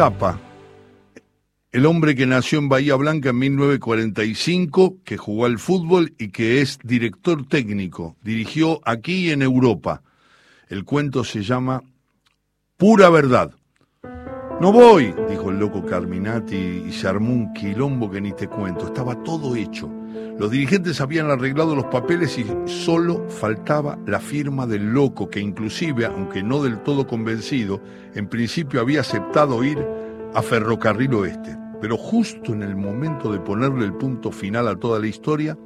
Tapa, el hombre que nació en Bahía Blanca en 1945, que jugó al fútbol y que es director técnico, dirigió aquí en Europa. El cuento se llama Pura Verdad. No voy, dijo el loco Carminati y se armó un quilombo que ni te cuento. Estaba todo hecho. Los dirigentes habían arreglado los papeles y solo faltaba la firma del loco, que inclusive, aunque no del todo convencido, en principio había aceptado ir a Ferrocarril Oeste. Pero justo en el momento de ponerle el punto final a toda la historia,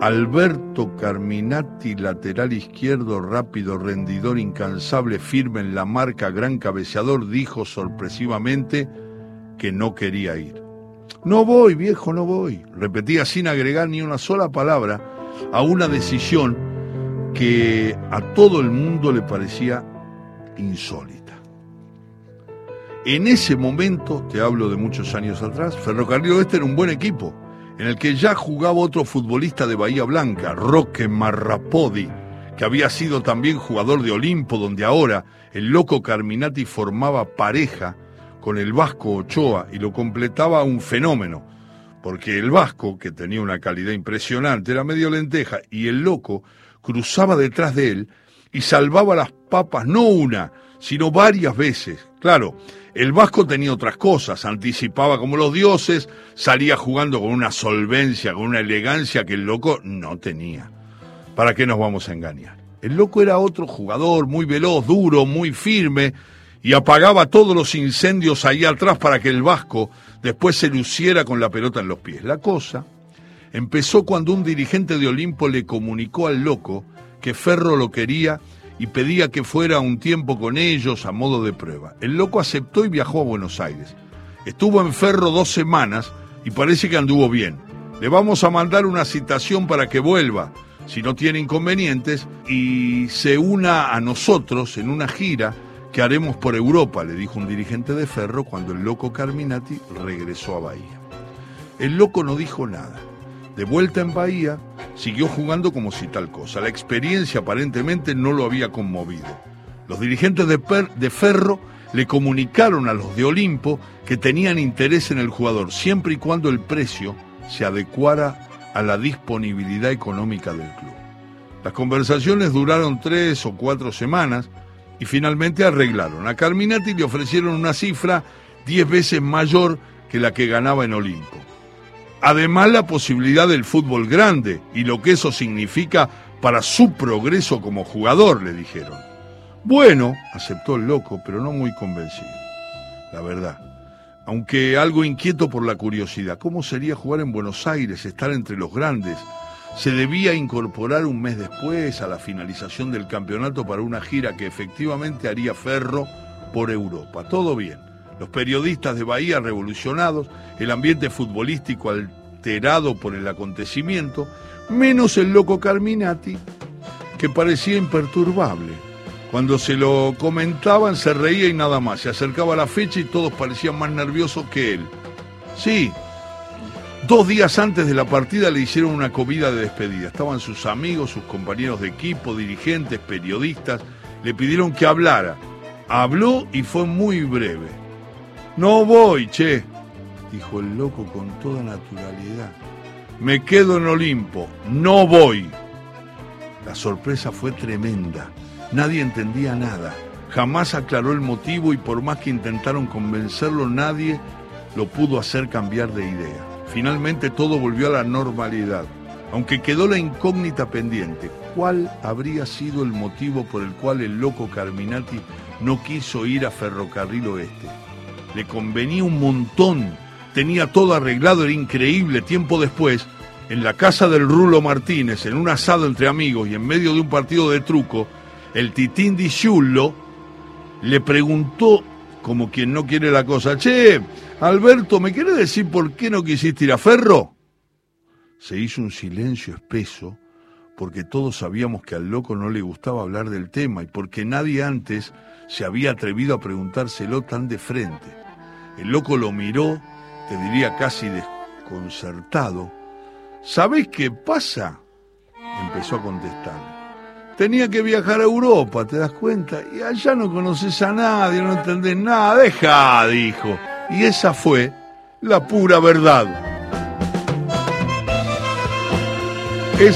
Alberto Carminati, lateral izquierdo, rápido, rendidor, incansable, firme en la marca, gran cabeceador, dijo sorpresivamente que no quería ir. No voy, viejo, no voy. Repetía sin agregar ni una sola palabra a una decisión que a todo el mundo le parecía insólita. En ese momento, te hablo de muchos años atrás, Ferrocarril Oeste era un buen equipo, en el que ya jugaba otro futbolista de Bahía Blanca, Roque Marrapodi, que había sido también jugador de Olimpo, donde ahora el loco Carminati formaba pareja con el Vasco Ochoa y lo completaba un fenómeno, porque el Vasco, que tenía una calidad impresionante, era medio lenteja, y el loco cruzaba detrás de él y salvaba las papas no una, sino varias veces. Claro, el Vasco tenía otras cosas, anticipaba como los dioses, salía jugando con una solvencia, con una elegancia que el loco no tenía. ¿Para qué nos vamos a engañar? El loco era otro jugador, muy veloz, duro, muy firme, y apagaba todos los incendios ahí atrás para que el Vasco después se luciera con la pelota en los pies. La cosa empezó cuando un dirigente de Olimpo le comunicó al loco que Ferro lo quería y pedía que fuera un tiempo con ellos a modo de prueba. El loco aceptó y viajó a Buenos Aires. Estuvo en Ferro dos semanas y parece que anduvo bien. Le vamos a mandar una citación para que vuelva, si no tiene inconvenientes, y se una a nosotros en una gira que haremos por Europa, le dijo un dirigente de Ferro cuando el loco Carminati regresó a Bahía. El loco no dijo nada. De vuelta en Bahía, siguió jugando como si tal cosa. La experiencia aparentemente no lo había conmovido. Los dirigentes de, Ferro le comunicaron a los de Olimpo que tenían interés en el jugador, siempre y cuando el precio se adecuara a la disponibilidad económica del club. Las conversaciones duraron tres o cuatro semanas, y finalmente arreglaron. A Carminati le ofrecieron una cifra diez veces mayor que la que ganaba en Olimpo. Además la posibilidad del fútbol grande y lo que eso significa para su progreso como jugador, le dijeron. Bueno, aceptó el loco, pero no muy convencido. La verdad. Aunque algo inquieto por la curiosidad. ¿Cómo sería jugar en Buenos Aires, estar entre los grandes? se debía incorporar un mes después a la finalización del campeonato para una gira que efectivamente haría Ferro por Europa. Todo bien. Los periodistas de Bahía revolucionados, el ambiente futbolístico alterado por el acontecimiento, menos el loco Carminati, que parecía imperturbable. Cuando se lo comentaban se reía y nada más. Se acercaba la fecha y todos parecían más nerviosos que él. Sí, Dos días antes de la partida le hicieron una comida de despedida. Estaban sus amigos, sus compañeros de equipo, dirigentes, periodistas. Le pidieron que hablara. Habló y fue muy breve. No voy, che, dijo el loco con toda naturalidad. Me quedo en Olimpo, no voy. La sorpresa fue tremenda. Nadie entendía nada. Jamás aclaró el motivo y por más que intentaron convencerlo, nadie lo pudo hacer cambiar de idea. Finalmente todo volvió a la normalidad, aunque quedó la incógnita pendiente. ¿Cuál habría sido el motivo por el cual el loco Carminati no quiso ir a Ferrocarril Oeste? Le convenía un montón, tenía todo arreglado, era increíble. Tiempo después, en la casa del Rulo Martínez, en un asado entre amigos y en medio de un partido de truco, el Titín Di Ciullo le preguntó, como quien no quiere la cosa, che, Alberto, ¿me quiere decir por qué no quisiste ir a Ferro? Se hizo un silencio espeso porque todos sabíamos que al loco no le gustaba hablar del tema y porque nadie antes se había atrevido a preguntárselo tan de frente. El loco lo miró, te diría casi desconcertado. ¿Sabés qué pasa? Empezó a contestar. tenía que viajar a Europa, ¿te das cuenta? Y allá no conoces a nadie, no entendés nada, deja, dijo. Y esa fue la pura verdad. Eso